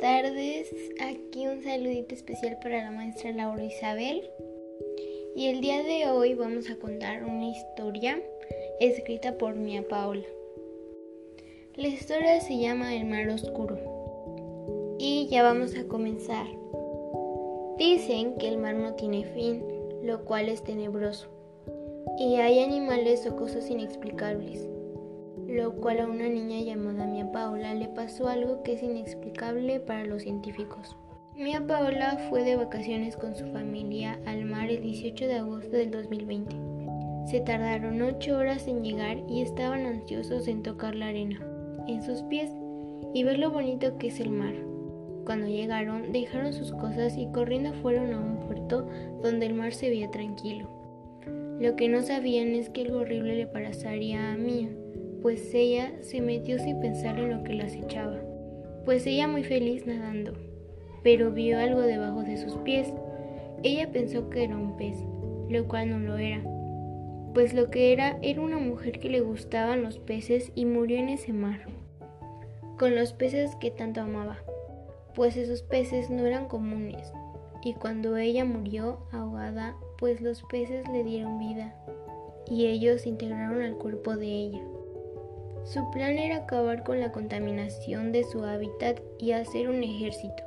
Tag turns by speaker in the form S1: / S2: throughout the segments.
S1: tardes, aquí un saludito especial para la maestra Laura Isabel. Y el día de hoy vamos a contar una historia escrita por Mia Paola. La historia se llama El mar oscuro. Y ya vamos a comenzar. Dicen que el mar no tiene fin, lo cual es tenebroso. Y hay animales o cosas inexplicables lo cual a una niña llamada Mia Paola le pasó algo que es inexplicable para los científicos. Mia Paola fue de vacaciones con su familia al mar el 18 de agosto del 2020. Se tardaron 8 horas en llegar y estaban ansiosos en tocar la arena, en sus pies, y ver lo bonito que es el mar. Cuando llegaron, dejaron sus cosas y corriendo fueron a un puerto donde el mar se veía tranquilo. Lo que no sabían es que algo horrible le pasaría a Mia pues ella se metió sin pensar en lo que las echaba, pues ella muy feliz nadando, pero vio algo debajo de sus pies. Ella pensó que era un pez, lo cual no lo era, pues lo que era era una mujer que le gustaban los peces y murió en ese mar, con los peces que tanto amaba, pues esos peces no eran comunes, y cuando ella murió ahogada, pues los peces le dieron vida, y ellos integraron al cuerpo de ella. Su plan era acabar con la contaminación de su hábitat y hacer un ejército.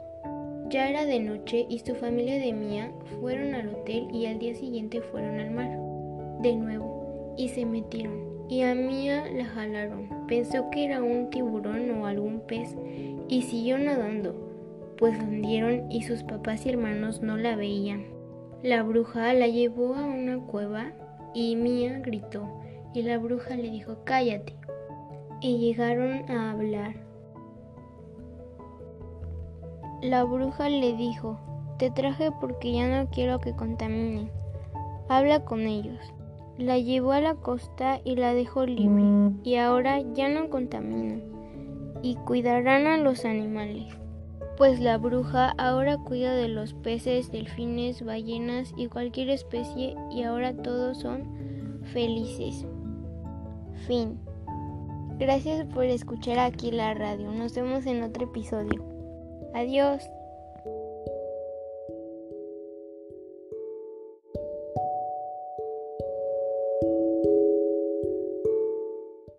S1: Ya era de noche y su familia de Mia fueron al hotel y al día siguiente fueron al mar. De nuevo, y se metieron. Y a Mia la jalaron. Pensó que era un tiburón o algún pez y siguió nadando, pues hundieron y sus papás y hermanos no la veían. La bruja la llevó a una cueva y Mia gritó y la bruja le dijo cállate y llegaron a hablar. La bruja le dijo, te traje porque ya no quiero que contaminen. Habla con ellos. La llevó a la costa y la dejó libre, y ahora ya no contaminan, y cuidarán a los animales. Pues la bruja ahora cuida de los peces, delfines, ballenas y cualquier especie, y ahora todos son felices. Fin. Gracias por escuchar aquí la radio. Nos vemos en otro episodio. Adiós.